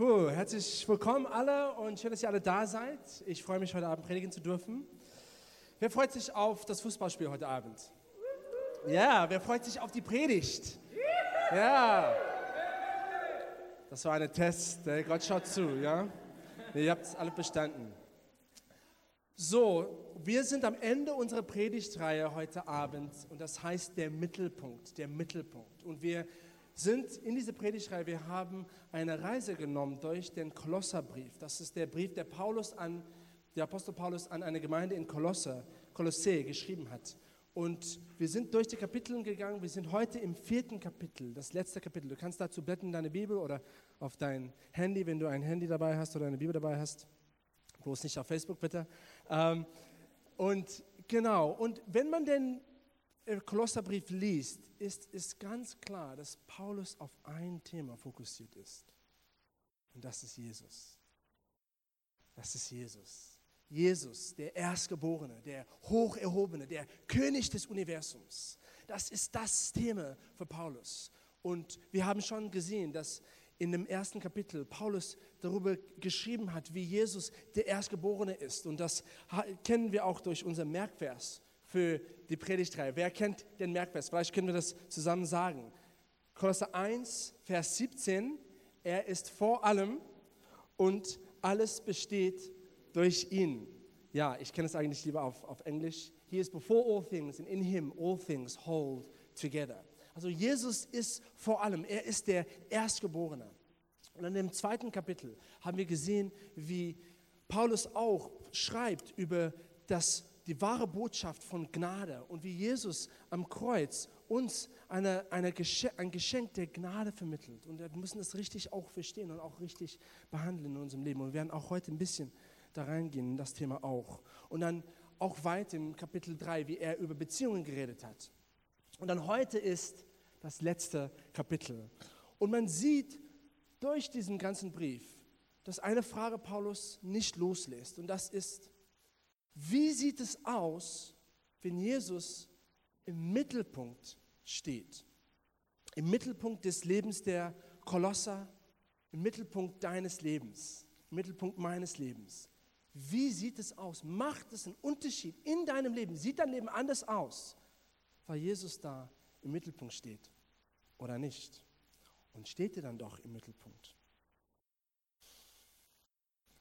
Cool, herzlich willkommen alle und schön, dass ihr alle da seid. Ich freue mich, heute Abend predigen zu dürfen. Wer freut sich auf das Fußballspiel heute Abend? Ja, wer freut sich auf die Predigt? Ja. Das war ein Test, Gott schaut zu, ja? Ihr habt es alle bestanden. So, wir sind am Ende unserer Predigtreihe heute Abend und das heißt der Mittelpunkt, der Mittelpunkt. Und wir sind in dieser Predigtreihe, wir haben eine Reise genommen durch den Kolosserbrief. Das ist der Brief, der Paulus an, der Apostel Paulus an eine Gemeinde in Kolosse, Kolossä geschrieben hat. Und wir sind durch die Kapitel gegangen. Wir sind heute im vierten Kapitel, das letzte Kapitel. Du kannst dazu blättern in deine Bibel oder auf dein Handy, wenn du ein Handy dabei hast oder eine Bibel dabei hast. Bloß nicht auf Facebook, bitte. Ähm, und genau, und wenn man den äh, Kolosserbrief liest, ist, ist ganz klar, dass Paulus auf ein Thema fokussiert ist. Und das ist Jesus. Das ist Jesus. Jesus, der Erstgeborene, der Hocherhobene, der König des Universums. Das ist das Thema für Paulus. Und wir haben schon gesehen, dass in dem ersten Kapitel Paulus darüber geschrieben hat, wie Jesus der Erstgeborene ist. Und das kennen wir auch durch unser Merkvers für die Predigtreihe. Wer kennt den Merkvers? Vielleicht können wir das zusammen sagen. Kolosser 1, Vers 17. Er ist vor allem und alles besteht durch ihn. Ja, ich kenne es eigentlich lieber auf, auf Englisch. He is before all things and in him all things hold together. Also Jesus ist vor allem, er ist der Erstgeborene. Und in dem zweiten Kapitel haben wir gesehen, wie Paulus auch schreibt über das, die wahre Botschaft von Gnade und wie Jesus am Kreuz uns eine, eine Geschenk, ein Geschenk der Gnade vermittelt. Und wir müssen das richtig auch verstehen und auch richtig behandeln in unserem Leben. Und wir werden auch heute ein bisschen da reingehen in das Thema auch. Und dann auch weit im Kapitel 3, wie er über Beziehungen geredet hat. Und dann heute ist das letzte Kapitel. Und man sieht durch diesen ganzen Brief, dass eine Frage Paulus nicht loslässt. Und das ist, wie sieht es aus, wenn Jesus im Mittelpunkt steht? Im Mittelpunkt des Lebens der Kolosser, im Mittelpunkt deines Lebens, im Mittelpunkt meines Lebens. Wie sieht es aus? Macht es einen Unterschied in deinem Leben? Sieht dein Leben anders aus, weil Jesus da im Mittelpunkt steht oder nicht? Und steht er dann doch im Mittelpunkt?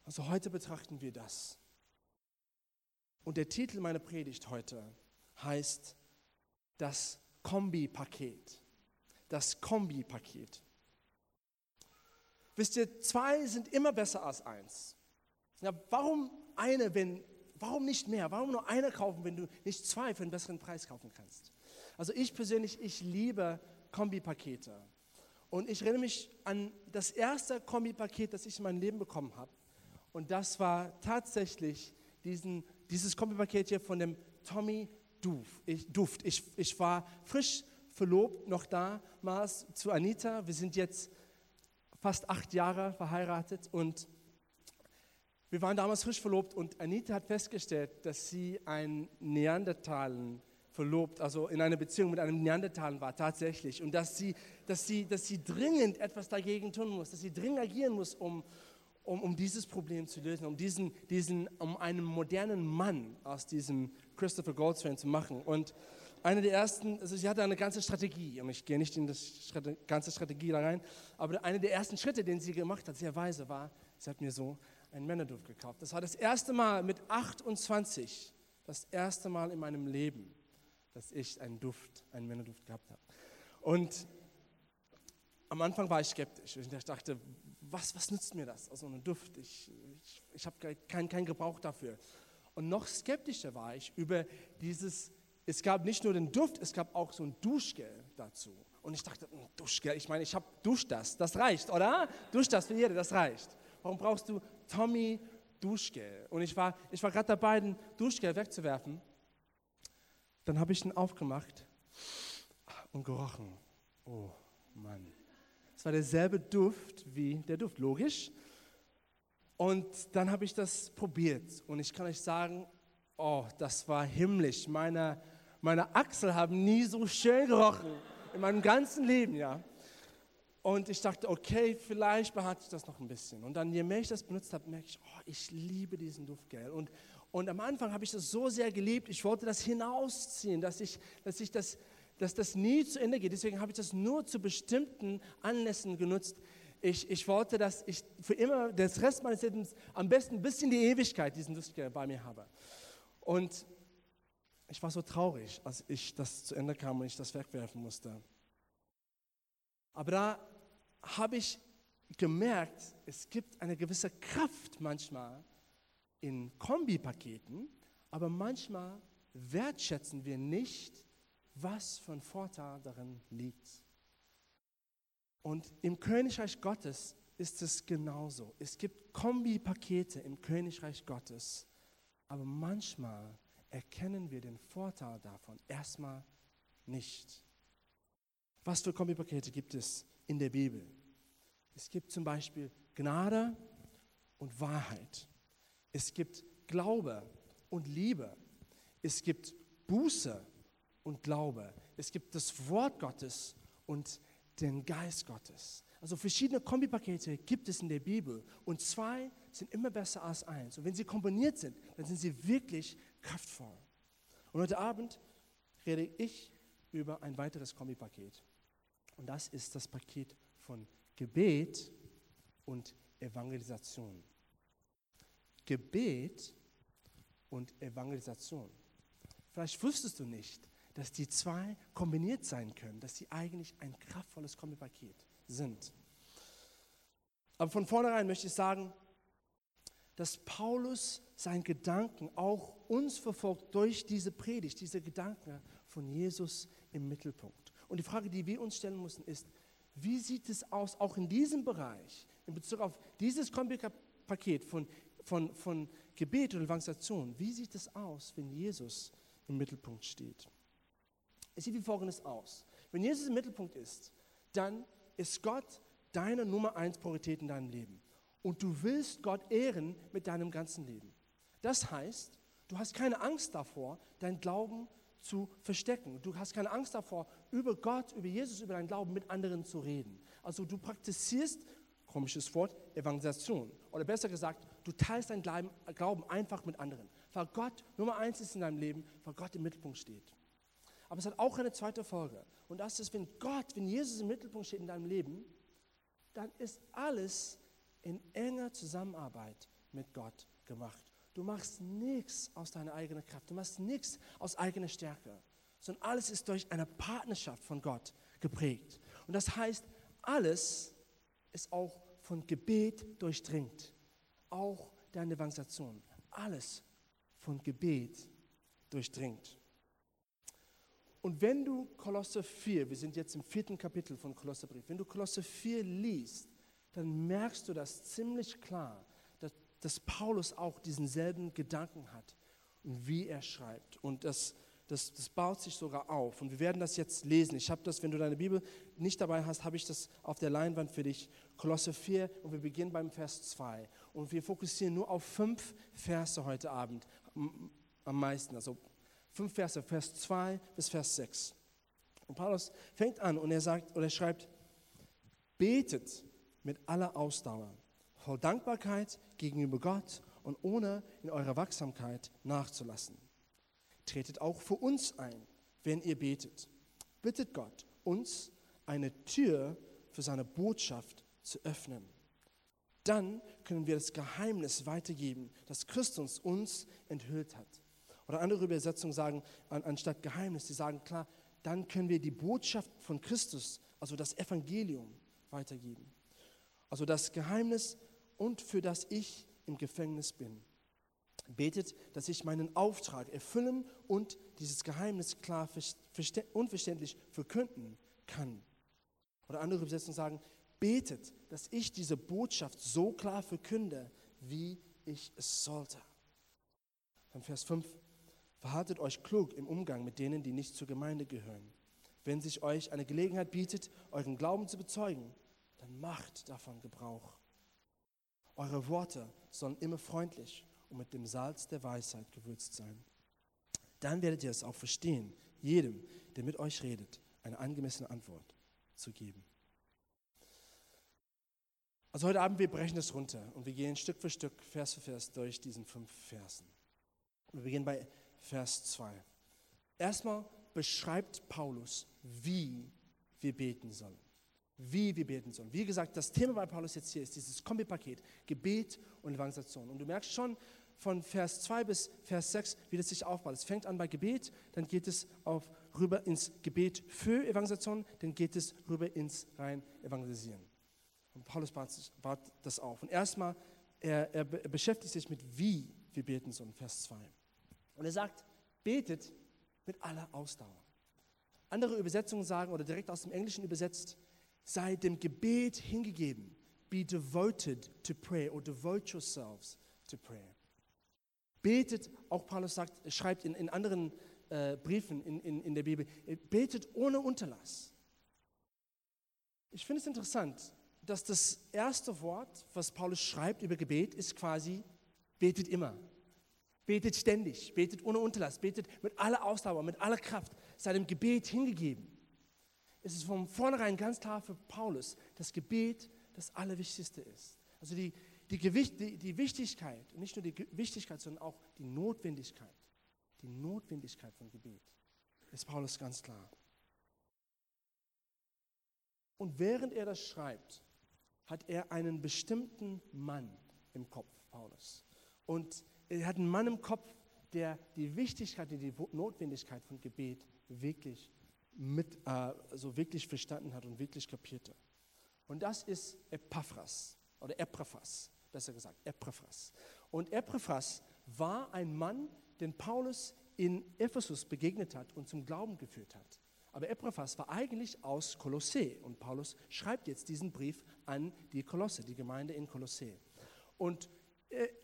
Also heute betrachten wir das. Und der Titel meiner Predigt heute heißt das Kombi-Paket. Das Kombi-Paket. Wisst ihr, zwei sind immer besser als eins. Ja, warum eine, wenn, warum nicht mehr? Warum nur eine kaufen, wenn du nicht zwei für einen besseren Preis kaufen kannst? Also ich persönlich, ich liebe Kombipakete. Und ich erinnere mich an das erste Kombipaket, das ich in meinem Leben bekommen habe. Und das war tatsächlich diesen, dieses Kombipaket hier von dem Tommy Duft. Ich. Ich, war frisch verlobt, noch damals zu Anita. Wir sind jetzt fast acht Jahre verheiratet und wir waren damals frisch verlobt und Anita hat festgestellt, dass sie einen Neandertalen verlobt, also in einer Beziehung mit einem Neandertaler war, tatsächlich. Und dass sie, dass sie, dass sie dringend etwas dagegen tun muss, dass sie dringend agieren muss, um, um, um dieses Problem zu lösen, um, diesen, diesen, um einen modernen Mann aus diesem Christopher Goldsman zu machen. Und eine der ersten, also sie hatte eine ganze Strategie, und ich gehe nicht in das ganze Strategie da rein, aber eine der ersten Schritte, den sie gemacht hat, sehr weise, war, sie hat mir so einen Männerduft gekauft. Das war das erste Mal mit 28, das erste Mal in meinem Leben, dass ich einen Duft, einen Männerduft gehabt habe. Und am Anfang war ich skeptisch. Ich dachte, was, was nützt mir das? Also ein Duft, ich, ich, ich habe keinen kein Gebrauch dafür. Und noch skeptischer war ich über dieses, es gab nicht nur den Duft, es gab auch so ein Duschgel dazu. Und ich dachte, hm, Duschgel, ich meine, ich habe Dusch das, das reicht, oder? Dusch das für jede, das reicht. Warum brauchst du Tommy Duschgel? Und ich war, ich war gerade dabei, den Duschgel wegzuwerfen. Dann habe ich ihn aufgemacht und gerochen. Oh Mann. Es war derselbe Duft wie der Duft, logisch. Und dann habe ich das probiert und ich kann euch sagen, oh, das war himmlisch. Meine, meine Achsel haben nie so schön gerochen in meinem ganzen Leben, ja. Und ich dachte, okay, vielleicht behalte ich das noch ein bisschen. Und dann, je mehr ich das benutzt habe, merke ich, oh, ich liebe diesen Duft, gell. Und, und am Anfang habe ich das so sehr geliebt, ich wollte das hinausziehen, dass ich, dass ich das, dass das nie zu Ende geht. Deswegen habe ich das nur zu bestimmten Anlässen genutzt. Ich, ich wollte, dass ich für immer, das Rest meines Lebens, am besten bis in die Ewigkeit diesen Duft bei mir habe. Und ich war so traurig, als ich das zu Ende kam und ich das wegwerfen musste. Aber da habe ich gemerkt, es gibt eine gewisse Kraft manchmal in Kombipaketen, aber manchmal wertschätzen wir nicht, was für ein Vorteil darin liegt. Und im Königreich Gottes ist es genauso. Es gibt Kombipakete im Königreich Gottes, aber manchmal erkennen wir den Vorteil davon erstmal nicht. Was für Kombipakete gibt es in der Bibel? Es gibt zum Beispiel Gnade und Wahrheit. Es gibt Glaube und Liebe. Es gibt Buße und Glaube. Es gibt das Wort Gottes und den Geist Gottes. Also verschiedene Kombipakete gibt es in der Bibel und zwei sind immer besser als eins. Und wenn sie kombiniert sind, dann sind sie wirklich kraftvoll. Und heute Abend rede ich über ein weiteres Kombipaket. Und das ist das Paket von Gebet und Evangelisation. Gebet und Evangelisation. Vielleicht wusstest du nicht, dass die zwei kombiniert sein können, dass sie eigentlich ein kraftvolles Kombipaket sind. Aber von vornherein möchte ich sagen, dass Paulus seinen Gedanken auch uns verfolgt durch diese Predigt, diese Gedanken von Jesus im Mittelpunkt. Und die Frage, die wir uns stellen müssen, ist, wie sieht es aus, auch in diesem Bereich, in Bezug auf dieses Paket von, von, von Gebet und Evangelisation, wie sieht es aus, wenn Jesus im Mittelpunkt steht? Es sieht wie folgendes aus. Wenn Jesus im Mittelpunkt ist, dann ist Gott deine Nummer eins Priorität in deinem Leben. Und du willst Gott ehren mit deinem ganzen Leben. Das heißt, du hast keine Angst davor, dein Glauben zu verstecken. Du hast keine Angst davor, über Gott, über Jesus, über deinen Glauben mit anderen zu reden. Also du praktizierst, komisches Wort, Evangelisation. Oder besser gesagt, du teilst deinen Glauben einfach mit anderen. Weil Gott Nummer eins ist in deinem Leben, weil Gott im Mittelpunkt steht. Aber es hat auch eine zweite Folge. Und das ist, wenn Gott, wenn Jesus im Mittelpunkt steht in deinem Leben, dann ist alles in enger Zusammenarbeit mit Gott gemacht. Du machst nichts aus deiner eigenen Kraft, du machst nichts aus eigener Stärke, sondern alles ist durch eine Partnerschaft von Gott geprägt. Und das heißt, alles ist auch von Gebet durchdringt, auch deine Evangelisation, alles von Gebet durchdringt. Und wenn du Kolosse 4, wir sind jetzt im vierten Kapitel von Kolosserbrief, wenn du Kolosse 4 liest, dann merkst du das ziemlich klar, dass Paulus auch diesen selben Gedanken hat wie er schreibt. Und das, das, das baut sich sogar auf. Und wir werden das jetzt lesen. Ich habe das, wenn du deine Bibel nicht dabei hast, habe ich das auf der Leinwand für dich. Kolosse 4 und wir beginnen beim Vers 2. Und wir fokussieren nur auf fünf Verse heute Abend am meisten. Also fünf Verse, Vers 2 bis Vers 6. Und Paulus fängt an und er sagt oder er schreibt, betet mit aller Ausdauer voll Dankbarkeit gegenüber Gott und ohne in eurer Wachsamkeit nachzulassen. Tretet auch für uns ein, wenn ihr betet. Bittet Gott, uns eine Tür für seine Botschaft zu öffnen. Dann können wir das Geheimnis weitergeben, das Christus uns enthüllt hat. Oder andere Übersetzungen sagen, anstatt Geheimnis, sie sagen klar, dann können wir die Botschaft von Christus, also das Evangelium, weitergeben. Also das Geheimnis und für das ich im Gefängnis bin. Betet, dass ich meinen Auftrag erfüllen und dieses Geheimnis klar unverständlich verkünden kann. Oder andere Übersetzungen sagen, betet, dass ich diese Botschaft so klar verkünde, wie ich es sollte. Dann Vers 5, verhaltet euch klug im Umgang mit denen, die nicht zur Gemeinde gehören. Wenn sich euch eine Gelegenheit bietet, euren Glauben zu bezeugen, dann macht davon Gebrauch. Eure Worte sollen immer freundlich und mit dem Salz der Weisheit gewürzt sein. Dann werdet ihr es auch verstehen, jedem, der mit euch redet, eine angemessene Antwort zu geben. Also heute Abend, wir brechen das runter und wir gehen Stück für Stück, Vers für Vers durch diesen fünf Versen. Wir beginnen bei Vers 2. Erstmal beschreibt Paulus, wie wir beten sollen. Wie wir beten sollen. Wie gesagt, das Thema bei Paulus jetzt hier ist dieses Kombipaket, Gebet und Evangelisation. Und du merkst schon von Vers 2 bis Vers 6, wie das sich aufbaut. Es fängt an bei Gebet, dann geht es auf, rüber ins Gebet für Evangelisation, dann geht es rüber ins rein Evangelisieren. Und Paulus baut das auf. Und erstmal, er, er beschäftigt sich mit, wie wir beten sollen, Vers 2. Und er sagt, betet mit aller Ausdauer. Andere Übersetzungen sagen, oder direkt aus dem Englischen übersetzt, sei dem Gebet hingegeben. Be devoted to pray or devote yourselves to prayer. Betet, auch Paulus sagt, schreibt in, in anderen äh, Briefen in, in, in der Bibel, betet ohne Unterlass. Ich finde es interessant, dass das erste Wort, was Paulus schreibt über Gebet, ist quasi betet immer. Betet ständig, betet ohne Unterlass, betet mit aller Ausdauer, mit aller Kraft, seinem Gebet hingegeben. Es ist von vornherein ganz klar für Paulus, dass Gebet das Allerwichtigste ist. Also die, die, Gewicht, die, die Wichtigkeit, nicht nur die Wichtigkeit, sondern auch die Notwendigkeit, die Notwendigkeit von Gebet, ist Paulus ganz klar. Und während er das schreibt, hat er einen bestimmten Mann im Kopf, Paulus. Und er hat einen Mann im Kopf, der die Wichtigkeit und die Notwendigkeit von Gebet wirklich mit, äh, so wirklich verstanden hat und wirklich kapierte. Und das ist Epaphras oder Epaphras, besser gesagt, Epaphras. Und Epaphras war ein Mann, den Paulus in Ephesus begegnet hat und zum Glauben geführt hat. Aber Epaphras war eigentlich aus Kolossee und Paulus schreibt jetzt diesen Brief an die Kolosse, die Gemeinde in Kolossee. Und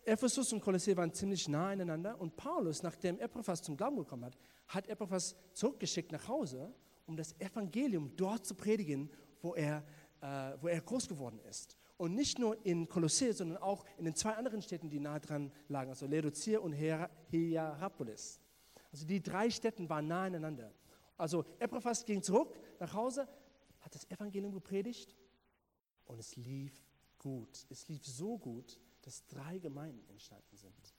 Ephesus und Kolossee waren ziemlich nah aneinander und Paulus, nachdem Epaphras zum Glauben gekommen hat, hat Epaphras zurückgeschickt nach Hause, um das Evangelium dort zu predigen, wo er, äh, wo er groß geworden ist. Und nicht nur in Kolossee, sondern auch in den zwei anderen Städten, die nah dran lagen, also Laodicea und Hierapolis. Also die drei Städte waren nah aneinander. Also Epaphras ging zurück nach Hause, hat das Evangelium gepredigt und es lief gut. Es lief so gut, dass drei Gemeinden entstanden sind.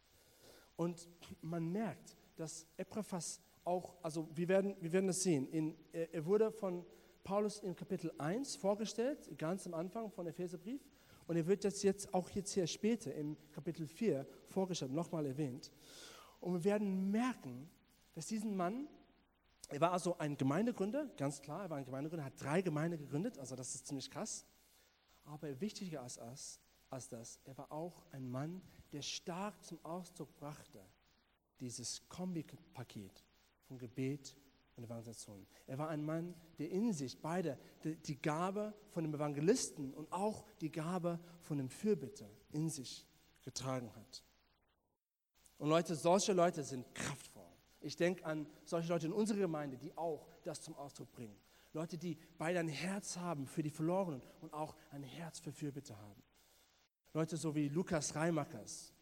Und man merkt, dass Epaphras auch, also wir werden, wir werden das sehen, in, er wurde von Paulus in Kapitel 1 vorgestellt, ganz am Anfang von Epheserbrief, und er wird das jetzt auch jetzt hier später im Kapitel 4 vorgestellt, nochmal erwähnt. Und wir werden merken, dass diesen Mann, er war also ein Gemeindegründer, ganz klar, er war ein Gemeindegründer, hat drei Gemeinden gegründet, also das ist ziemlich krass. Aber wichtiger als das, als das. Er war auch ein Mann, der stark zum Ausdruck brachte, dieses Kombipaket von Gebet und Evangelisation. Er war ein Mann, der in sich beide die, Gabe von dem Evangelisten und auch die Gabe von dem Fürbitter in sich getragen hat. Und Leute, solche Leute sind kraftvoll. Ich denke an solche Leute in unserer Gemeinde, die auch das zum Ausdruck bringen. Leute, die beide ein Herz haben für die Verlorenen und auch ein Herz für Fürbitte haben. Leute so wie Lukas Reimakers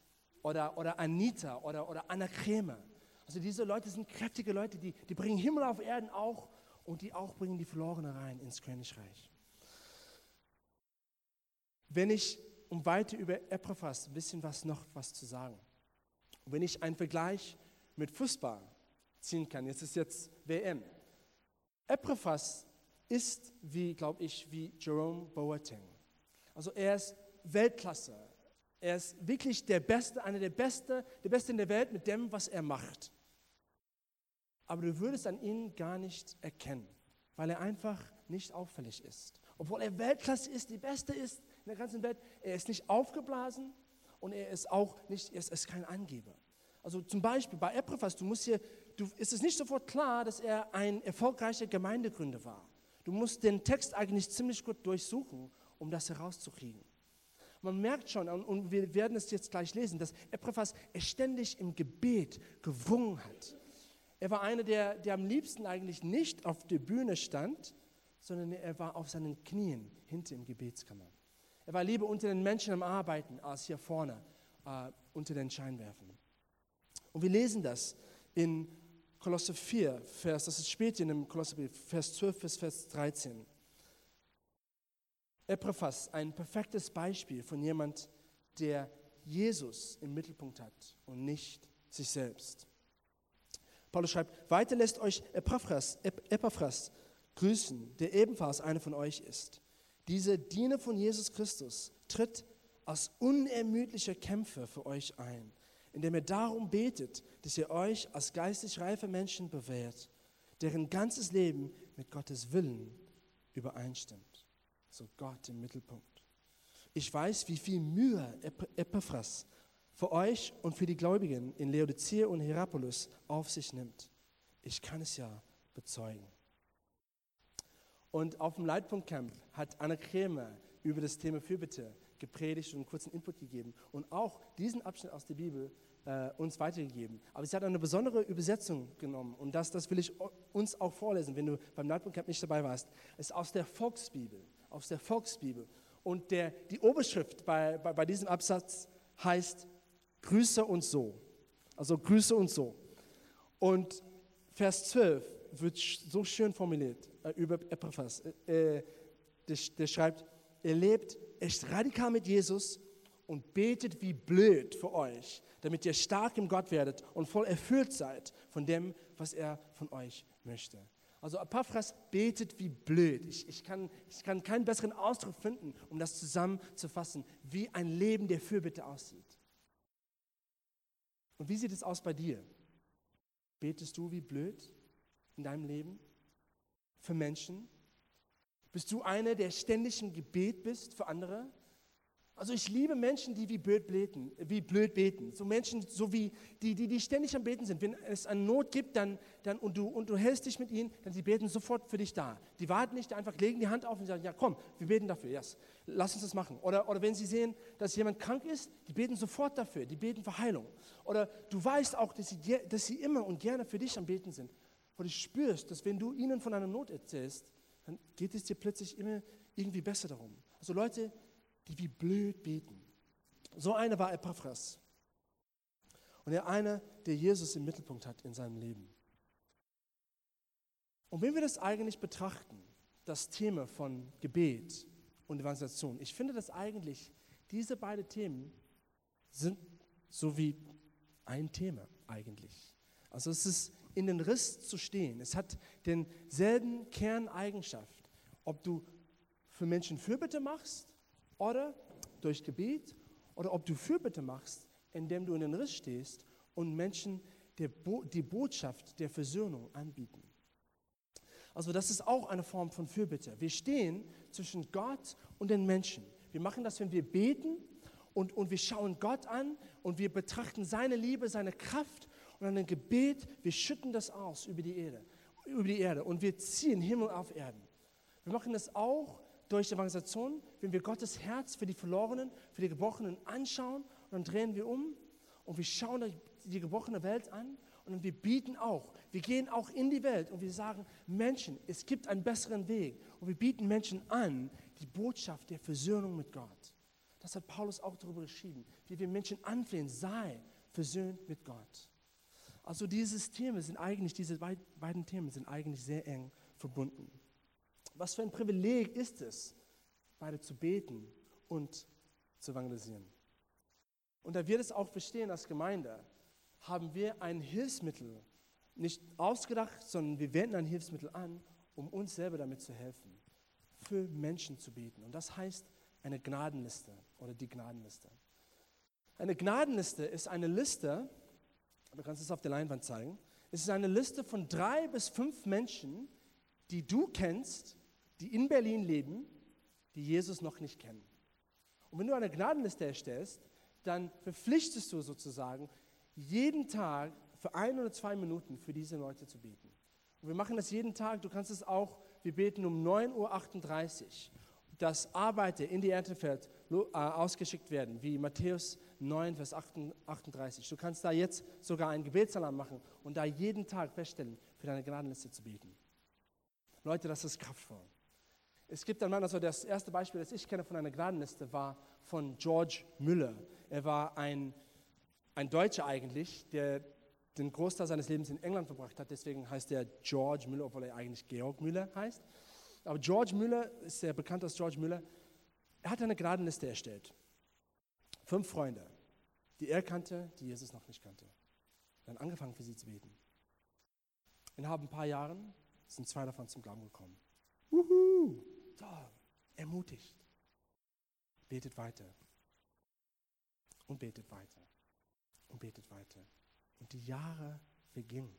oder, oder Anita oder, oder Anna Krämer. Also diese Leute sind kräftige Leute, die, die bringen Himmel auf Erden auch und die auch bringen die Verlorenen rein ins Königreich. Wenn ich, um weiter über Epaphras ein bisschen was noch was zu sagen, wenn ich einen Vergleich mit Fußball ziehen kann, jetzt ist jetzt WM. Epaphras ist wie, glaube ich, wie Jerome Boateng. Also er ist Weltklasse. Er ist wirklich der Beste, einer der Beste, der Beste in der Welt mit dem, was er macht. Aber du würdest an ihm gar nicht erkennen, weil er einfach nicht auffällig ist. Obwohl er Weltklasse ist, die Beste ist in der ganzen Welt, er ist nicht aufgeblasen und er ist auch nicht, er ist kein Angeber. Also zum Beispiel bei Epaphras, du musst hier, du, ist es nicht sofort klar, dass er ein erfolgreicher Gemeindegründer war. Du musst den Text eigentlich ziemlich gut durchsuchen, um das herauszukriegen. Man merkt schon, und wir werden es jetzt gleich lesen, dass Epaphras ständig im Gebet gewungen hat. Er war einer, der, der am liebsten eigentlich nicht auf der Bühne stand, sondern er war auf seinen Knien hinter im Gebetskammer. Er war lieber unter den Menschen am Arbeiten als hier vorne äh, unter den Scheinwerfern. Und wir lesen das in Kolosse 4, Vers, das ist später in dem Kolosserbrief, Vers 12 bis Vers 13. Epaphras ein perfektes Beispiel von jemand, der Jesus im Mittelpunkt hat und nicht sich selbst. Paulus schreibt, weiter lässt euch Epaphras, Epaphras grüßen, der ebenfalls einer von euch ist. Dieser Diener von Jesus Christus tritt als unermüdlicher Kämpfer für euch ein, indem er darum betet, dass ihr euch als geistig reife Menschen bewährt, deren ganzes Leben mit Gottes Willen übereinstimmt. So Gott im Mittelpunkt. Ich weiß, wie viel Mühe Epaphras für euch und für die Gläubigen in Laodicea und Hierapolis auf sich nimmt. Ich kann es ja bezeugen. Und auf dem Leitpunktcamp hat Anna Krämer über das Thema Fürbitte gepredigt und einen kurzen Input gegeben und auch diesen Abschnitt aus der Bibel äh, uns weitergegeben. Aber sie hat eine besondere Übersetzung genommen und das, das will ich uns auch vorlesen, wenn du beim Leitpunktcamp nicht dabei warst. Es ist aus der Volksbibel, aus der Volksbibel. Und der, die Oberschrift bei, bei, bei diesem Absatz heißt Grüße und so. Also Grüße und so. Und Vers 12 wird so schön formuliert äh, über Epaphras. Äh, äh, der, der schreibt, er lebt echt radikal mit Jesus und betet wie blöd für euch, damit ihr stark im Gott werdet und voll erfüllt seid von dem, was er von euch möchte. Also Epaphras betet wie blöd. Ich, ich, kann, ich kann keinen besseren Ausdruck finden, um das zusammenzufassen, wie ein Leben der Fürbitte aussieht. Und wie sieht es aus bei dir? Betest du wie blöd in deinem Leben für Menschen? Bist du einer, der ständig im Gebet bist für andere? Also ich liebe Menschen, die wie blöd beten, wie blöd beten. So Menschen, so wie die, die, die ständig am Beten sind. Wenn es eine Not gibt, dann, dann und, du, und du hältst dich mit ihnen, dann sie beten sofort für dich da. Die warten nicht einfach, legen die Hand auf und sagen, ja komm, wir beten dafür, yes, lass uns das machen. Oder, oder wenn sie sehen, dass jemand krank ist, die beten sofort dafür, die beten für Heilung. Oder du weißt auch, dass sie, dass sie immer und gerne für dich am Beten sind. Weil du spürst, dass wenn du ihnen von einer Not erzählst, dann geht es dir plötzlich immer irgendwie besser darum. Also Leute, die wie blöd beten. So einer war Epaphras. Und er einer, der Jesus im Mittelpunkt hat in seinem Leben. Und wenn wir das eigentlich betrachten, das Thema von Gebet und Evangelisation, ich finde, dass eigentlich diese beiden Themen sind so wie ein Thema eigentlich. Also es ist in den Riss zu stehen. Es hat denselben Kerneigenschaft, ob du für Menschen Fürbitte machst oder durch Gebet oder ob du Fürbitte machst, indem du in den Riss stehst und Menschen die Botschaft der Versöhnung anbieten. Also das ist auch eine Form von Fürbitte. Wir stehen zwischen Gott und den Menschen. Wir machen das, wenn wir beten und, und wir schauen Gott an und wir betrachten seine Liebe, seine Kraft und an dem Gebet, wir schütten das aus über die Erde, über die Erde und wir ziehen Himmel auf Erden. Wir machen das auch durch Evangelisation, wenn wir Gottes Herz für die Verlorenen, für die Gebrochenen anschauen und dann drehen wir um und wir schauen die gebrochene Welt an und wir bieten auch, wir gehen auch in die Welt und wir sagen, Menschen, es gibt einen besseren Weg und wir bieten Menschen an, die Botschaft der Versöhnung mit Gott. Das hat Paulus auch darüber geschrieben, wie wir Menschen anflehen, sei versöhnt mit Gott. Also dieses Thema sind eigentlich, diese beiden Themen sind eigentlich sehr eng verbunden. Was für ein Privileg ist es, beide zu beten und zu evangelisieren. Und da wir das auch verstehen als Gemeinde, haben wir ein Hilfsmittel nicht ausgedacht, sondern wir wenden ein Hilfsmittel an, um uns selber damit zu helfen, für Menschen zu beten. Und das heißt eine Gnadenliste oder die Gnadenliste. Eine Gnadenliste ist eine Liste, du kannst es auf der Leinwand zeigen, es ist eine Liste von drei bis fünf Menschen, die du kennst, die in Berlin leben, die Jesus noch nicht kennen. Und wenn du eine Gnadenliste erstellst, dann verpflichtest du sozusagen, jeden Tag für ein oder zwei Minuten für diese Leute zu beten. Und wir machen das jeden Tag. Du kannst es auch, wir beten um 9.38 Uhr, dass Arbeiter in die Erntefeld äh, ausgeschickt werden, wie Matthäus 9, Vers 38. Du kannst da jetzt sogar einen Gebetsalarm machen und da jeden Tag feststellen, für deine Gnadenliste zu beten. Leute, das ist kraftvoll. Es gibt einen Mann, also das erste Beispiel, das ich kenne von einer Gnadenliste, war von George Müller. Er war ein, ein Deutscher eigentlich, der den Großteil seines Lebens in England verbracht hat. Deswegen heißt er George Müller, obwohl er eigentlich Georg Müller heißt. Aber George Müller ist sehr bekannt als George Müller. Er hat eine Gnadenliste erstellt. Fünf Freunde, die er kannte, die Jesus noch nicht kannte. Dann angefangen für sie zu beten. Innerhalb ein paar Jahren sind zwei davon zum Glauben gekommen. Wuhu! Toll, ermutigt. Betet weiter. Und betet weiter. Und betet weiter. Und die Jahre vergingen.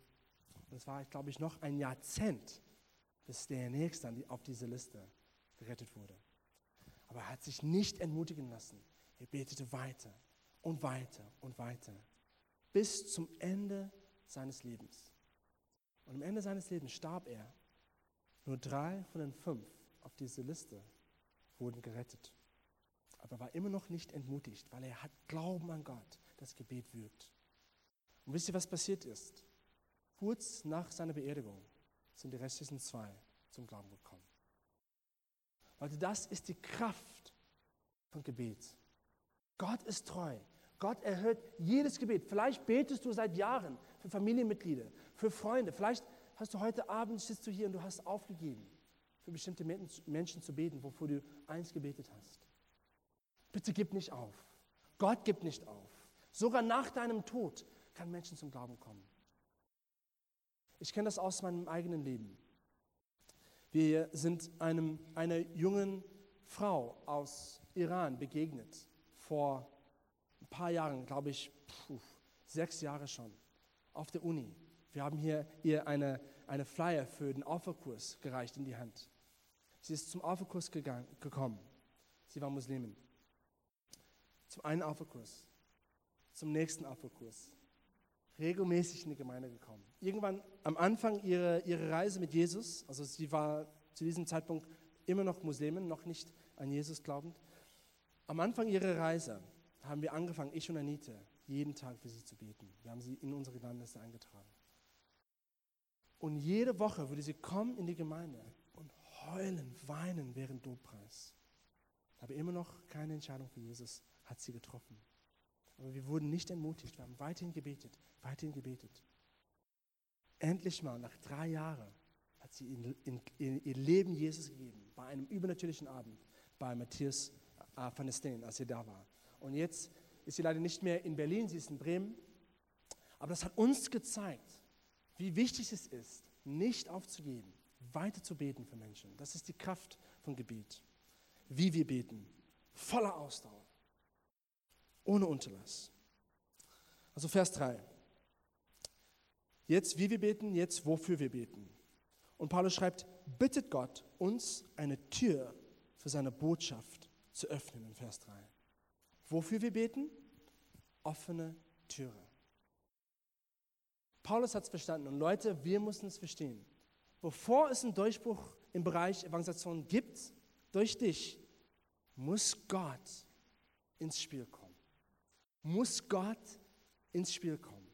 Und es war, glaube ich, noch ein Jahrzehnt, bis der Nächste auf diese Liste gerettet wurde. Aber er hat sich nicht entmutigen lassen. Er betete weiter und weiter und weiter. Bis zum Ende seines Lebens. Und am Ende seines Lebens starb er. Nur drei von den fünf auf dieser Liste wurden gerettet. Aber er war immer noch nicht entmutigt, weil er hat Glauben an Gott, das Gebet wirkt. Und wisst ihr, was passiert ist? Kurz nach seiner Beerdigung sind die restlichen zwei zum Glauben gekommen. Leute, das ist die Kraft von Gebet. Gott ist treu. Gott erhört jedes Gebet. Vielleicht betest du seit Jahren für Familienmitglieder, für Freunde. Vielleicht hast du heute Abend, sitzt du hier und du hast aufgegeben, für bestimmte Menschen zu beten, wofür du eins gebetet hast. Bitte gib nicht auf. Gott gibt nicht auf. Sogar nach deinem Tod kann Menschen zum Glauben kommen. Ich kenne das aus meinem eigenen Leben. Wir sind einem, einer jungen Frau aus Iran begegnet vor ein paar Jahren, glaube ich, puh, sechs Jahre schon, auf der Uni. Wir haben hier ihr eine, eine Flyer für den Alpha-Kurs gereicht in die Hand. Sie ist zum Alpha-Kurs gekommen. Sie war Muslimin. Zum einen Alpha-Kurs, zum nächsten Alpha-Kurs. Regelmäßig in die Gemeinde gekommen. Irgendwann am Anfang ihrer, ihrer Reise mit Jesus, also sie war zu diesem Zeitpunkt immer noch Muslimin, noch nicht an Jesus glaubend. Am Anfang ihrer Reise haben wir angefangen, ich und Anita, jeden Tag für sie zu beten. Wir haben sie in unsere Landliste eingetragen. Und jede Woche würde sie kommen in die Gemeinde heulen, weinen während Lobpreis. Aber immer noch keine Entscheidung für Jesus hat sie getroffen. Aber wir wurden nicht entmutigt, wir haben weiterhin gebetet, weiterhin gebetet. Endlich mal, nach drei Jahren, hat sie in, in, in ihr Leben Jesus gegeben, bei einem übernatürlichen Abend, bei Matthias äh, van der Steen, als sie da war. Und jetzt ist sie leider nicht mehr in Berlin, sie ist in Bremen. Aber das hat uns gezeigt, wie wichtig es ist, nicht aufzugeben, weiter zu beten für Menschen. Das ist die Kraft von Gebet. Wie wir beten, voller Ausdauer, ohne Unterlass. Also Vers 3. Jetzt, wie wir beten, jetzt, wofür wir beten. Und Paulus schreibt, bittet Gott, uns eine Tür für seine Botschaft zu öffnen in Vers 3. Wofür wir beten? Offene Türe. Paulus hat es verstanden und Leute, wir müssen es verstehen. Bevor es einen Durchbruch im Bereich Evangelisation gibt, durch dich, muss Gott ins Spiel kommen. Muss Gott ins Spiel kommen.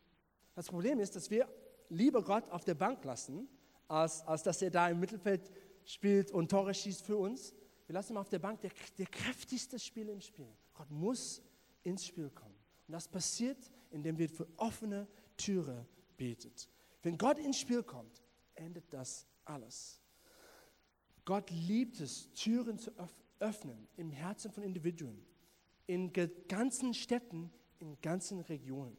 Das Problem ist, dass wir lieber Gott auf der Bank lassen, als, als dass er da im Mittelfeld spielt und Tore schießt für uns. Wir lassen ihn auf der Bank, der, der kräftigste Spieler im Spiel. Gott muss ins Spiel kommen. Und das passiert, indem wir für offene Türe betet. Wenn Gott ins Spiel kommt, endet das alles. Gott liebt es, Türen zu öffnen im Herzen von Individuen, in ganzen Städten, in ganzen Regionen.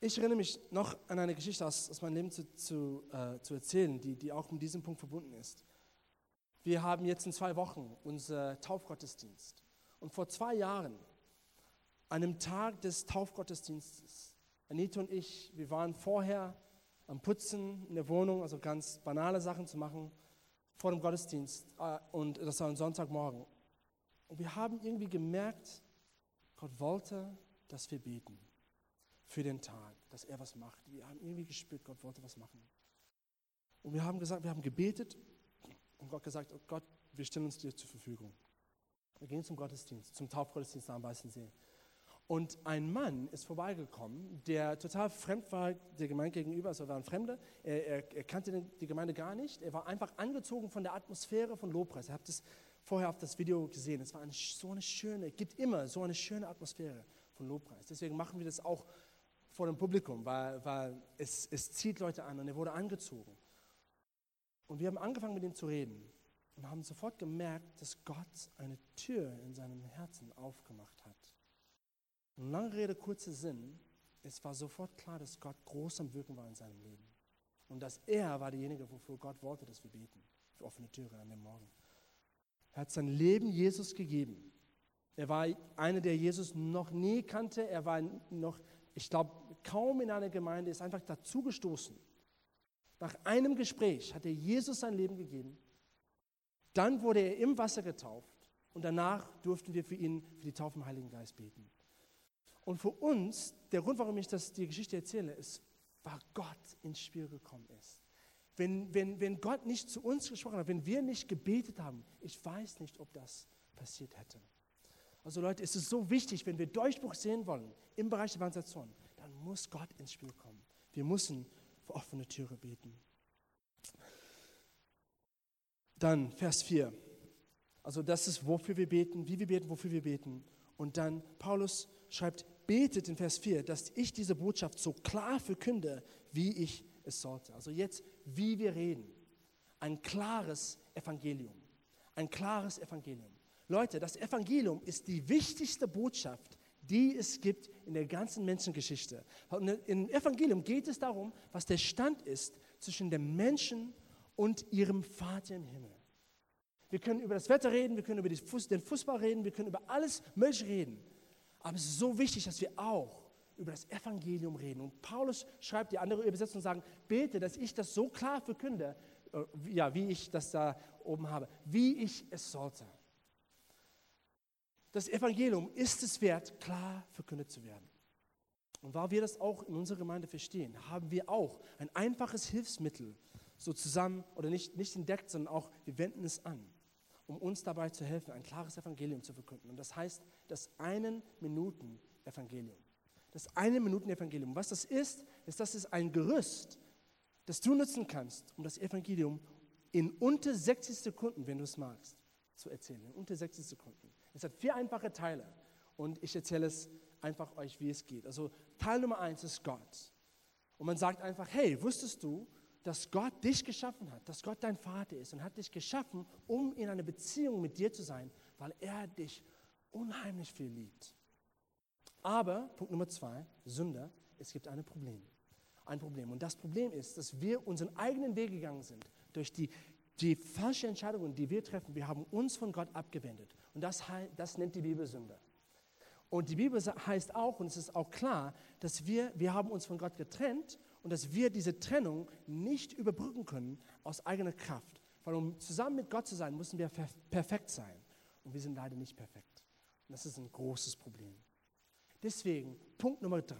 Ich erinnere mich noch an eine Geschichte aus, aus meinem Leben zu, zu, äh, zu erzählen, die, die auch mit diesem Punkt verbunden ist. Wir haben jetzt in zwei Wochen unser Taufgottesdienst. Und vor zwei Jahren, an einem Tag des Taufgottesdienstes, Anita und ich, wir waren vorher am Putzen in der Wohnung, also ganz banale Sachen zu machen, vor dem Gottesdienst. Äh, und das war ein Sonntagmorgen. Und wir haben irgendwie gemerkt, Gott wollte, dass wir beten für den Tag, dass er was macht. Wir haben irgendwie gespürt, Gott wollte was machen. Und wir haben gesagt, wir haben gebetet und Gott gesagt, oh Gott, wir stellen uns dir zur Verfügung. Wir gehen zum Gottesdienst, zum Taufgottesdienst am Weißen See. Und ein Mann ist vorbeigekommen, der total fremd war der Gemeinde gegenüber, also war ein Fremder. Er, er, er, kannte die Gemeinde gar nicht. Er war einfach angezogen von der Atmosphäre von Lobpreis. Ihr habt es vorher auf das Video gesehen. Es war eine, so eine schöne, es gibt immer so eine schöne Atmosphäre von Lobpreis. Deswegen machen wir das auch vor dem Publikum, weil, weil es, es zieht Leute an und er wurde angezogen. Und wir haben angefangen mit ihm zu reden. und haben sofort gemerkt, dass Gott eine Tür in seinem Herzen aufgemacht hat. Und lange Rede, kurzer Sinn, es war sofort klar, dass Gott groß am Wirken war in seinem Leben. Und dass er war derjenige, wofür Gott wollte, dass wir beten, für offene Türe an dem Morgen. Er hat sein Leben Jesus gegeben. Er war einer, der Jesus noch nie kannte. Er war noch, ich glaube, kaum in einer Gemeinde, ist einfach dazugestoßen. Nach einem Gespräch hat er Jesus sein Leben gegeben. Dann wurde er im Wasser getauft und danach durften wir für ihn, für die Taufe im Heiligen Geist beten. Und für uns, der Grund, warum ich das, die Geschichte erzähle, ist, weil Gott ins Spiel gekommen ist. Wenn, wenn, wenn Gott nicht zu uns gesprochen hat, wenn wir nicht gebetet haben, ich weiß nicht, ob das passiert hätte. Also Leute, es ist so wichtig, wenn wir Durchbruch sehen wollen im Bereich der Evangelisation, dann muss Gott ins Spiel kommen. Wir müssen für offene Türe beten. Dann Vers 4. Also das ist, wofür wir beten, wie wir beten, wofür wir beten. Und dann Paulus schreibt, betet in Vers 4, dass ich diese Botschaft so klar verkünde, wie ich es sollte. Also jetzt, wie wir reden. Ein klares Evangelium. Ein klares Evangelium. Leute, das Evangelium ist die wichtigste Botschaft, die es gibt in der ganzen Menschengeschichte. Und Im Evangelium geht es darum, was der Stand ist zwischen dem Menschen und ihrem Vater im Himmel. Wir können über das Wetter reden, wir können über den Fußball reden, wir können über alles Mögliche reden. Aber es ist so wichtig, dass wir auch über das Evangelium reden. Und Paulus schreibt die andere Übersetzung und sagt, bete, dass ich das so klar verkünde, äh, ja, wie ich das da oben habe, wie ich es sollte. Das Evangelium ist es wert, klar verkündet zu werden. Und weil wir das auch in unserer Gemeinde verstehen, haben wir auch ein einfaches Hilfsmittel so zusammen oder nicht, nicht entdeckt, sondern auch wir wenden es an um uns dabei zu helfen, ein klares Evangelium zu verkünden. Und das heißt das einen Minuten Evangelium. Das eine Minuten Evangelium. Was das ist, ist, das ist ein Gerüst, das du nutzen kannst, um das Evangelium in unter 60 Sekunden, wenn du es magst, zu erzählen. In unter 60 Sekunden. Es hat vier einfache Teile und ich erzähle es einfach euch, wie es geht. Also Teil Nummer eins ist Gott. Und man sagt einfach, hey, wusstest du, dass Gott dich geschaffen hat, dass Gott dein Vater ist und hat dich geschaffen, um in einer Beziehung mit dir zu sein, weil er dich unheimlich viel liebt. Aber, Punkt Nummer zwei, Sünder, es gibt ein Problem. Ein Problem. Und das Problem ist, dass wir unseren eigenen Weg gegangen sind, durch die, die falsche Entscheidungen, die wir treffen. Wir haben uns von Gott abgewendet. Und das, das nennt die Bibel Sünde. Und die Bibel heißt auch, und es ist auch klar, dass wir, wir haben uns von Gott getrennt und dass wir diese Trennung nicht überbrücken können aus eigener Kraft. Weil um zusammen mit Gott zu sein, müssen wir perfekt sein. Und wir sind leider nicht perfekt. Und das ist ein großes Problem. Deswegen, Punkt Nummer drei.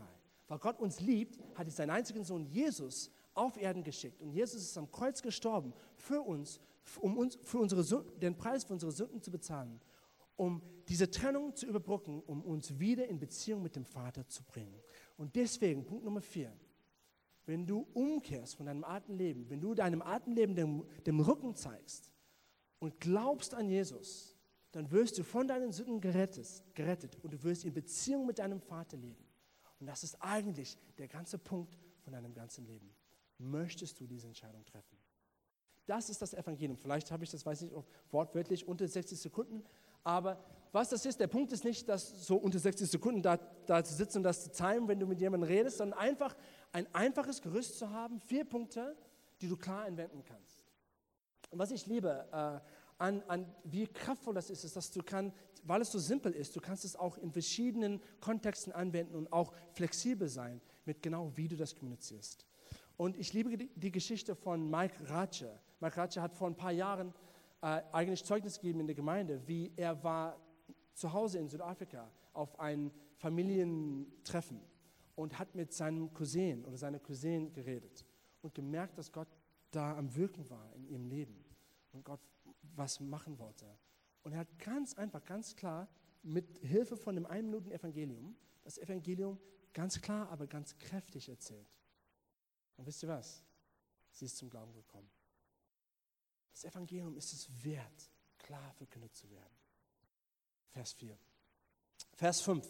Weil Gott uns liebt, hat er seinen einzigen Sohn Jesus auf Erden geschickt. Und Jesus ist am Kreuz gestorben für uns, um uns für unsere, den Preis für unsere Sünden zu bezahlen, um diese Trennung zu überbrücken, um uns wieder in Beziehung mit dem Vater zu bringen. Und deswegen, Punkt Nummer vier, wenn du umkehrst von deinem alten Leben, wenn du deinem alten Leben dem, dem Rücken zeigst und glaubst an Jesus, dann wirst du von deinen Sünden gerettet, gerettet und du wirst in Beziehung mit deinem Vater leben. Und das ist eigentlich der ganze Punkt von deinem ganzen Leben. Möchtest du diese Entscheidung treffen? Das ist das Evangelium. Vielleicht habe ich das, weiß ich nicht, wortwörtlich unter 60 Sekunden, aber was das ist, der Punkt ist nicht, dass so unter 60 Sekunden da, da zu sitzen und das zu zeigen, wenn du mit jemandem redest, sondern einfach ein einfaches Gerüst zu haben, vier Punkte, die du klar anwenden kannst. Und was ich liebe, äh, an, an, wie kraftvoll das ist, ist, dass du kannst, weil es so simpel ist, du kannst es auch in verschiedenen Kontexten anwenden und auch flexibel sein mit genau, wie du das kommunizierst. Und ich liebe die, Geschichte von Mike Ratsche. Mike Ratsche hat vor ein paar Jahren äh, eigentlich Zeugnis gegeben in der Gemeinde, wie er war zu Hause in Südafrika auf ein Familientreffen und hat mit seinem Cousin oder seiner Cousin geredet und gemerkt, dass Gott da am Wirken war in ihrem Leben und Gott was machen wollte. Und er hat ganz einfach, ganz klar mit Hilfe von dem einen Minuten Evangelium das Evangelium ganz klar, aber ganz kräftig erzählt. Und wisst ihr was? Sie ist zum Glauben gekommen. Das Evangelium ist es wert, klar verkündet zu werden. Vers 4. Vers 5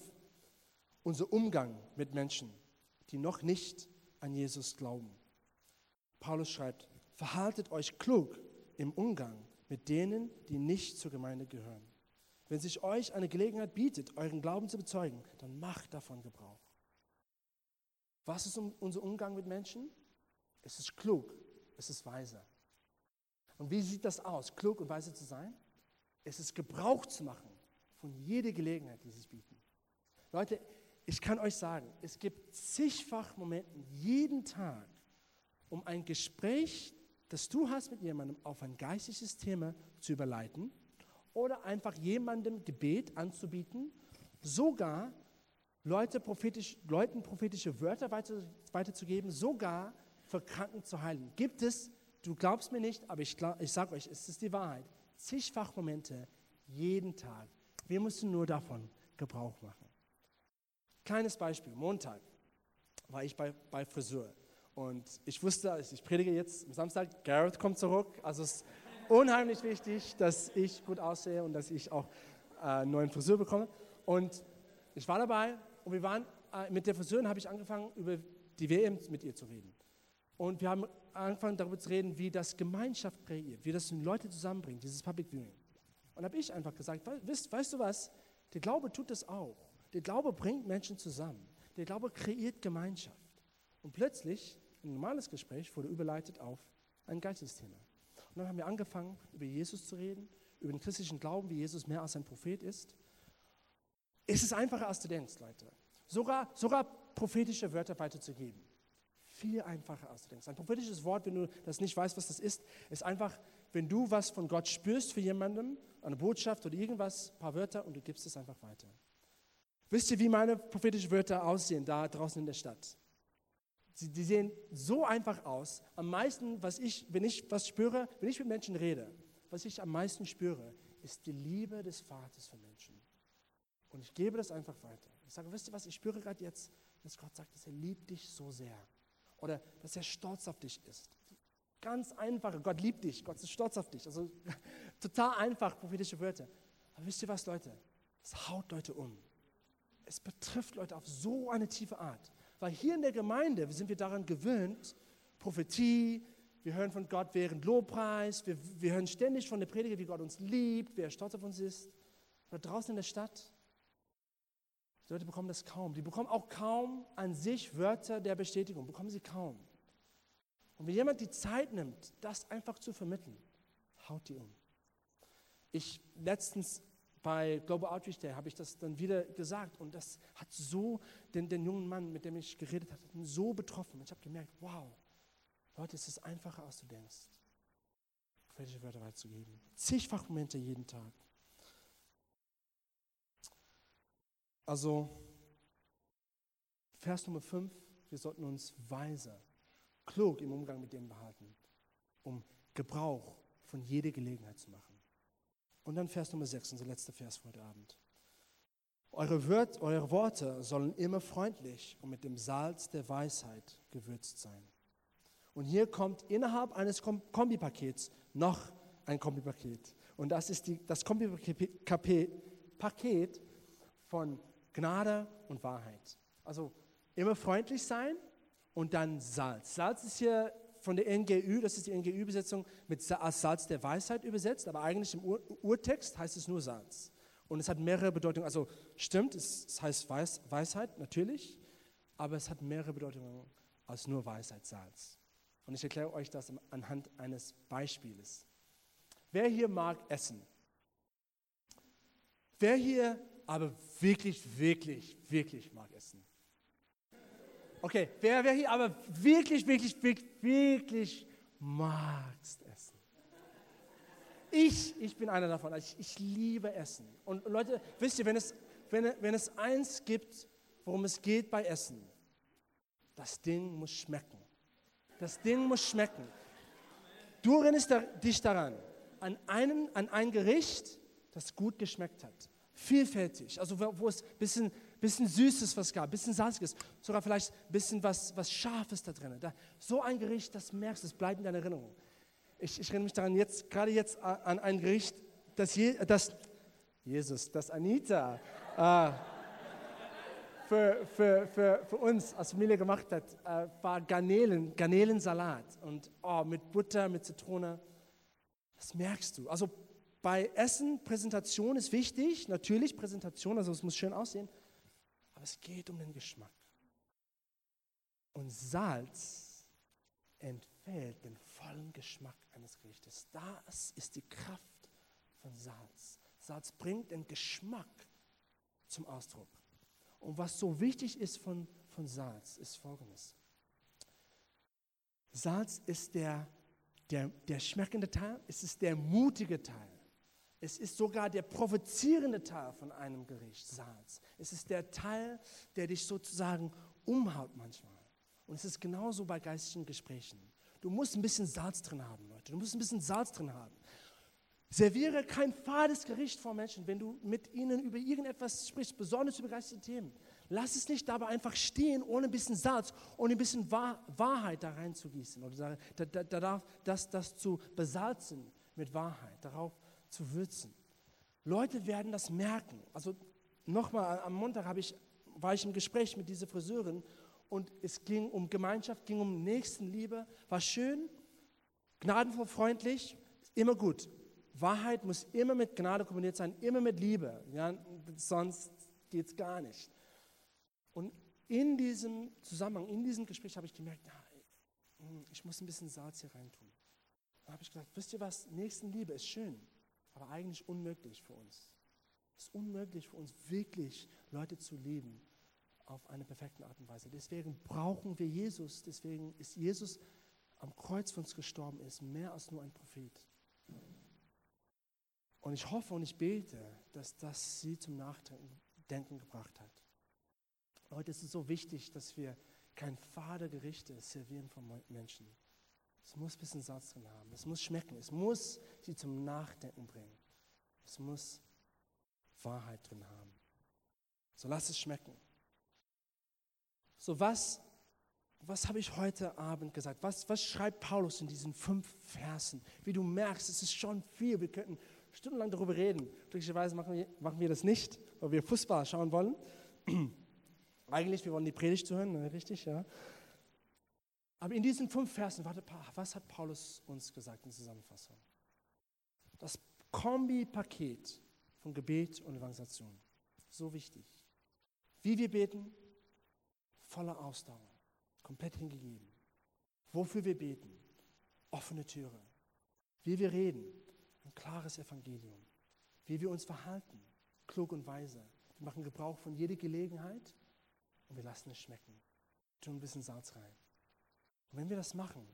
unser Umgang mit Menschen, die noch nicht an Jesus glauben. Paulus schreibt, verhaltet euch klug im Umgang mit denen, die nicht zur Gemeinde gehören. Wenn sich euch eine Gelegenheit bietet, euren Glauben zu bezeugen, dann macht davon Gebrauch. Was ist unser Umgang mit Menschen? Es ist klug, es ist weise. Und wie sieht das aus, klug und weise zu sein? Es ist Gebrauch zu machen von jeder Gelegenheit, die sich bieten. Leute, ich kann euch sagen, es gibt zigfach Momente jeden Tag, um ein Gespräch, das du hast mit jemandem, auf ein geistiges Thema zu überleiten oder einfach jemandem Gebet anzubieten, sogar Leute prophetisch, Leuten prophetische Wörter weiter, weiterzugeben, sogar für Kranken zu heilen. Gibt es, du glaubst mir nicht, aber ich, ich sage euch, es ist die Wahrheit, zigfach Momente jeden Tag. Wir müssen nur davon Gebrauch machen. Kleines Beispiel, Montag war ich bei, bei Friseur und ich wusste, ich predige jetzt am Samstag, Garrett kommt zurück, also es ist unheimlich wichtig, dass ich gut aussehe und dass ich auch äh, einen neuen Friseur bekomme. Und ich war dabei und wir waren äh, mit der Friseurin habe ich angefangen über die WM mit ihr zu reden. Und wir haben angefangen darüber zu reden, wie das Gemeinschaft kreiert, wie das Leute zusammenbringt, dieses Public Viewing. Und habe ich einfach gesagt, weißt, weißt du was, der Glaube tut das auch. Der Glaube bringt Menschen zusammen. Der Glaube kreiert Gemeinschaft. Und plötzlich, ein normales Gespräch wurde überleitet auf ein Geistesthema. Und dann haben wir angefangen, über Jesus zu reden, über den christlichen Glauben, wie Jesus mehr als ein Prophet ist. Es ist einfacher, als du denkst, Leute. Sogar, sogar prophetische Wörter weiterzugeben. Viel einfacher, als du denkst. Ein prophetisches Wort, wenn du das nicht weißt, was das ist, ist einfach, wenn du was von Gott spürst für jemanden, eine Botschaft oder irgendwas, ein paar Wörter und du gibst es einfach weiter. Wisst ihr, wie meine prophetischen Wörter aussehen da draußen in der Stadt? Sie, die sehen so einfach aus. Am meisten, was ich, wenn ich was spüre, wenn ich mit Menschen rede, was ich am meisten spüre, ist die Liebe des Vaters für Menschen. Und ich gebe das einfach weiter. Ich sage, wisst ihr was, ich spüre gerade jetzt, dass Gott sagt, dass er liebt dich so sehr. Oder dass er stolz auf dich ist. Ganz einfache, Gott liebt dich, Gott ist stolz auf dich. Also total einfach, prophetische Wörter. Aber wisst ihr was, Leute? Es haut Leute um. Es betrifft Leute auf so eine tiefe Art. Weil hier in der Gemeinde sind wir daran gewöhnt, Prophetie, wir hören von Gott während Lobpreis, wir, wir hören ständig von der Prediger, wie Gott uns liebt, wie er stolz auf uns ist. Aber draußen in der Stadt, die Leute bekommen das kaum. Die bekommen auch kaum an sich Wörter der Bestätigung, bekommen sie kaum. Und wenn jemand die Zeit nimmt, das einfach zu vermitteln, haut die um. Ich letztens bei Global Outreach Day habe ich das dann wieder gesagt und das hat so den, den jungen Mann, mit dem ich geredet habe, so betroffen. Ich habe gemerkt, wow, Leute, es ist einfacher, als du denkst, prophetische Wörter weiterzugeben. Zigfach Momente jeden Tag. Also, Vers Nummer 5, wir sollten uns weise, klug im Umgang mit denen behalten, um Gebrauch von jeder Gelegenheit zu machen. Und dann Vers Nummer 6, unser letzter Vers für heute Abend. Eure, Wört, eure Worte sollen immer freundlich und mit dem Salz der Weisheit gewürzt sein. Und hier kommt innerhalb eines Kombipakets noch ein Kombipaket. Und das ist die, das Kombipaket von Gnade und Wahrheit. Also immer freundlich sein und dann Salz. Salz ist hier von der NGÜ, das ist die NGÜ-Übersetzung, mit Salz der Weisheit übersetzt, aber eigentlich im Ur Urtext heißt es nur Salz. Und es hat mehrere Bedeutungen. Also stimmt, es heißt Weis Weisheit, natürlich, aber es hat mehrere Bedeutungen als nur Weisheit, Salz. Und ich erkläre euch das anhand eines Beispieles. Wer hier mag essen? Wer hier aber wirklich, wirklich, wirklich mag essen? Okay, wer, wer hier aber wirklich, wirklich, wirklich, wirklich magst essen? Ich, ich bin einer davon. Ich, ich liebe Essen. Und, Leute, wisst ihr, wenn es, wenn, wenn es eins gibt, worum es geht bei Essen, das Ding muss schmecken. Das Ding muss schmecken. Du erinnerst dich daran, an, einen, an ein Gericht, das gut geschmeckt hat. Vielfältig, also wo es ein bisschen bisschen Süßes was gab, bisschen Salziges, sogar vielleicht ein bisschen was, was Scharfes da drin. Da, so ein Gericht, das merkst du, das bleibt in deiner Erinnerung. Ich, ich erinnere mich daran, jetzt, gerade jetzt an ein Gericht, das, Je, das Jesus, das Anita äh, für, für, für, für uns als Familie gemacht hat, äh, war Garnelen, Garnelensalat und oh, mit Butter, mit Zitrone. Das merkst du. Also bei Essen, Präsentation ist wichtig, natürlich Präsentation, also es muss schön aussehen, aber es geht um den Geschmack. Und Salz entfällt den vollen Geschmack eines Gerichtes. Das ist die Kraft von Salz. Salz bringt den Geschmack zum Ausdruck. Und was so wichtig ist von, von Salz, ist folgendes. Salz ist der, der, der schmeckende Teil, es ist der mutige Teil. Es ist sogar der provozierende Teil von einem Gericht, Salz. Es ist der Teil, der dich sozusagen umhaut manchmal. Und es ist genauso bei geistigen Gesprächen. Du musst ein bisschen Salz drin haben, Leute. Du musst ein bisschen Salz drin haben. Serviere kein fades Gericht vor Menschen, wenn du mit ihnen über irgendetwas sprichst, besonders über geistige Themen. Lass es nicht dabei einfach stehen, ohne ein bisschen Salz und ein bisschen Wahr, Wahrheit da reinzugießen oder da, da, da, das, das zu besalzen mit Wahrheit, darauf zu würzen. Leute werden das merken. Also nochmal, am Montag ich, war ich im Gespräch mit dieser Friseurin und es ging um Gemeinschaft, ging um Nächstenliebe, war schön, gnadenvoll, freundlich, immer gut. Wahrheit muss immer mit Gnade kombiniert sein, immer mit Liebe. Ja, sonst geht es gar nicht. Und in diesem Zusammenhang, in diesem Gespräch habe ich gemerkt, hm, ich muss ein bisschen Salz hier reintun. Da habe ich gesagt, wisst ihr was, Nächstenliebe ist schön, aber eigentlich unmöglich für uns. Es ist unmöglich für uns wirklich Leute zu lieben auf eine perfekte Art und Weise. Deswegen brauchen wir Jesus, deswegen ist Jesus am Kreuz für uns gestorben, ist mehr als nur ein Prophet. Und ich hoffe und ich bete, dass das sie zum Nachdenken gebracht hat. Heute ist es so wichtig, dass wir kein fade Gerichte servieren von Menschen. Es muss ein bisschen Salz drin haben. Es muss schmecken. Es muss sie zum Nachdenken bringen. Es muss Wahrheit drin haben. So lass es schmecken. So was, was habe ich heute Abend gesagt? Was, was schreibt Paulus in diesen fünf Versen? Wie du merkst, es ist schon viel. Wir könnten stundenlang darüber reden. Glücklicherweise machen wir, machen wir das nicht, weil wir Fußball schauen wollen. Eigentlich, wir wollen die Predigt hören, richtig, ja. Aber in diesen fünf Versen, warte, was hat Paulus uns gesagt in Zusammenfassung? Das Kombi-Paket von Gebet und Evangelisation. So wichtig. Wie wir beten, voller Ausdauer, komplett hingegeben. Wofür wir beten, offene Türe. Wie wir reden, ein klares Evangelium. Wie wir uns verhalten, klug und weise. Wir machen Gebrauch von jeder Gelegenheit und wir lassen es schmecken. Tun ein bisschen Salz rein. Und wenn wir das machen,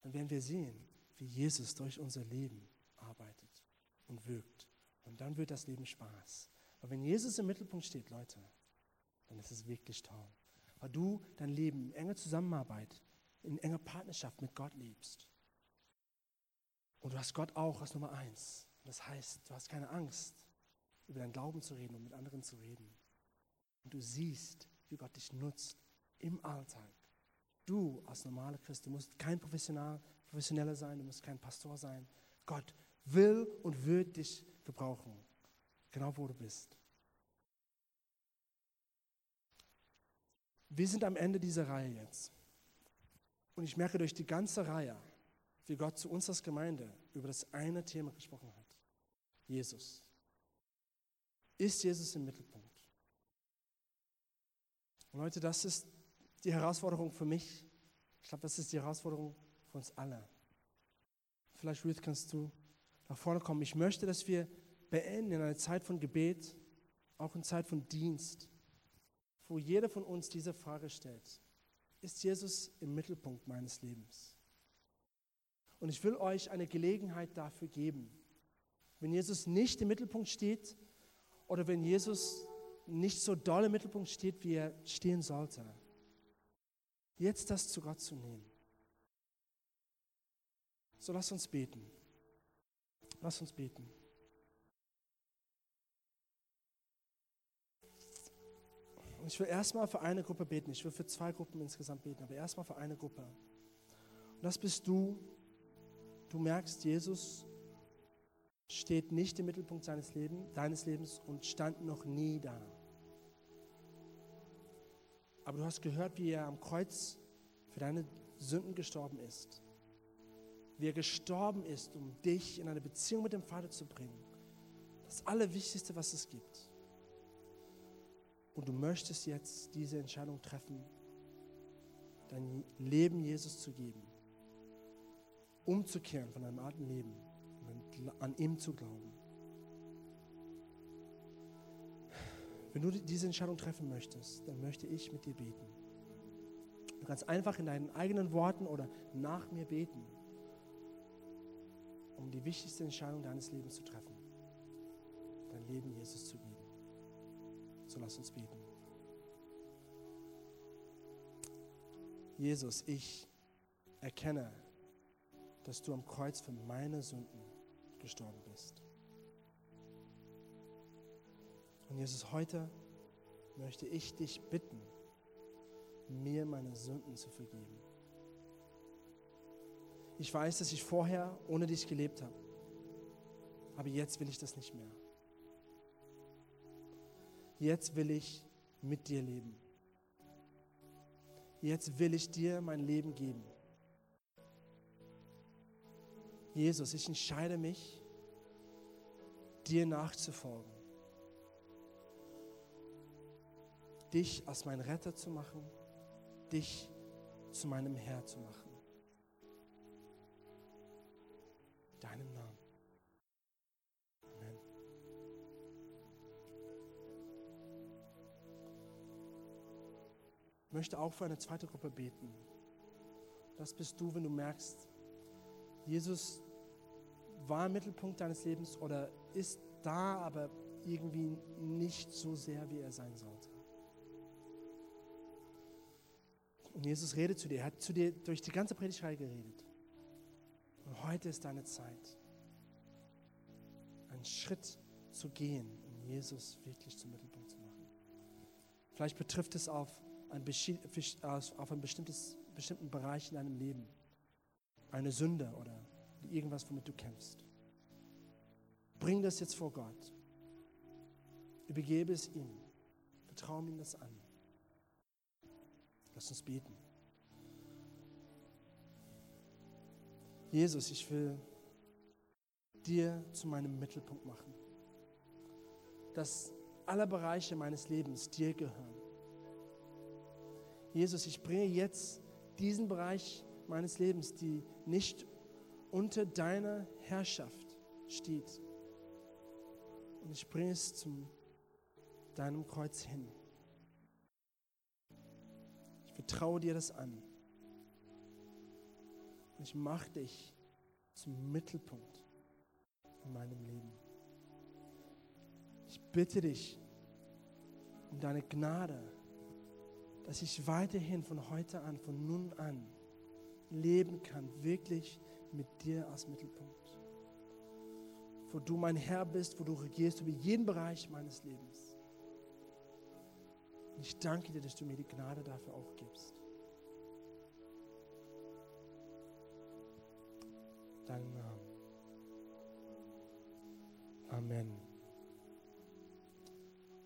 dann werden wir sehen, wie Jesus durch unser Leben arbeitet und wirkt. Und dann wird das Leben Spaß. Aber wenn Jesus im Mittelpunkt steht, Leute, dann ist es wirklich toll. Weil du dein Leben in enger Zusammenarbeit, in enger Partnerschaft mit Gott lebst. Und du hast Gott auch als Nummer eins. Das heißt, du hast keine Angst, über deinen Glauben zu reden und mit anderen zu reden. Und du siehst, wie Gott dich nutzt im Alltag. Du als normaler Christ, du musst kein Professional, Professioneller sein, du musst kein Pastor sein. Gott will und wird dich gebrauchen, genau wo du bist. Wir sind am Ende dieser Reihe jetzt. Und ich merke durch die ganze Reihe, wie Gott zu uns als Gemeinde über das eine Thema gesprochen hat. Jesus. Ist Jesus im Mittelpunkt? Und Leute, das ist die Herausforderung für mich. Ich glaube, das ist die Herausforderung für uns alle. Vielleicht, Ruth, kannst du nach vorne kommen. Ich möchte, dass wir beenden in einer Zeit von Gebet, auch in Zeit von Dienst, wo jeder von uns diese Frage stellt. Ist Jesus im Mittelpunkt meines Lebens? Und ich will euch eine Gelegenheit dafür geben. Wenn Jesus nicht im Mittelpunkt steht oder wenn Jesus nicht so doll im Mittelpunkt steht, wie er stehen sollte, jetzt das zu Gott zu nehmen. So lass uns beten. Lass uns beten. Und ich will erstmal für eine Gruppe beten. Ich will für zwei Gruppen insgesamt beten, aber erstmal für eine Gruppe. Und das bist du, du merkst, Jesus steht nicht im Mittelpunkt seines Lebens, deines Lebens und stand noch nie da. Aber du hast gehört, wie er am Kreuz für deine Sünden gestorben ist. wie er gestorben ist, um dich in eine Beziehung mit dem Vater zu bringen. Das Allerwichtigste, was es gibt. Und du möchtest jetzt diese Entscheidung treffen, dein Leben Jesus zu geben, umzukehren von deinem alten Leben und an ihm zu glauben. Wenn du diese Entscheidung treffen möchtest, dann möchte ich mit dir beten. Du kannst einfach in deinen eigenen Worten oder nach mir beten, um die wichtigste Entscheidung deines Lebens zu treffen, dein Leben Jesus zu geben. So lass uns beten. Jesus, ich erkenne, dass du am Kreuz für meine Sünden gestorben bist. Und Jesus, heute möchte ich dich bitten, mir meine Sünden zu vergeben. Ich weiß, dass ich vorher ohne dich gelebt habe, aber jetzt will ich das nicht mehr. Jetzt will ich mit dir leben. Jetzt will ich dir mein Leben geben. Jesus, ich entscheide mich, dir nachzufolgen. Dich als mein Retter zu machen, dich zu meinem Herr zu machen. Deinem Namen. Amen. Ich möchte auch für eine zweite Gruppe beten. Das bist du, wenn du merkst, Jesus war im Mittelpunkt deines Lebens oder ist da, aber irgendwie nicht so sehr, wie er sein sollte. Und Jesus redet zu dir, er hat zu dir durch die ganze Predigtreihe geredet. Und heute ist deine Zeit, einen Schritt zu gehen, um Jesus wirklich zum Mittelpunkt zu machen. Vielleicht betrifft es auf auf ein bestimmtes, bestimmten Bereich in deinem Leben, eine Sünde oder irgendwas, womit du kämpfst. Bring das jetzt vor Gott. Übergebe es ihm. Vertraue ihm das an. Lass uns beten. Jesus, ich will dir zu meinem Mittelpunkt machen. Dass alle Bereiche meines Lebens dir gehören. Jesus, ich bringe jetzt diesen Bereich meines Lebens, die nicht unter deiner Herrschaft steht. Und ich bringe es zu deinem Kreuz hin. Vertraue dir das an. Ich mache dich zum Mittelpunkt in meinem Leben. Ich bitte dich um deine Gnade, dass ich weiterhin von heute an, von nun an leben kann, wirklich mit dir als Mittelpunkt. Wo du mein Herr bist, wo du regierst über jeden Bereich meines Lebens. Und ich danke dir, dass du mir die Gnade dafür auch gibst. Deinen Namen. Amen.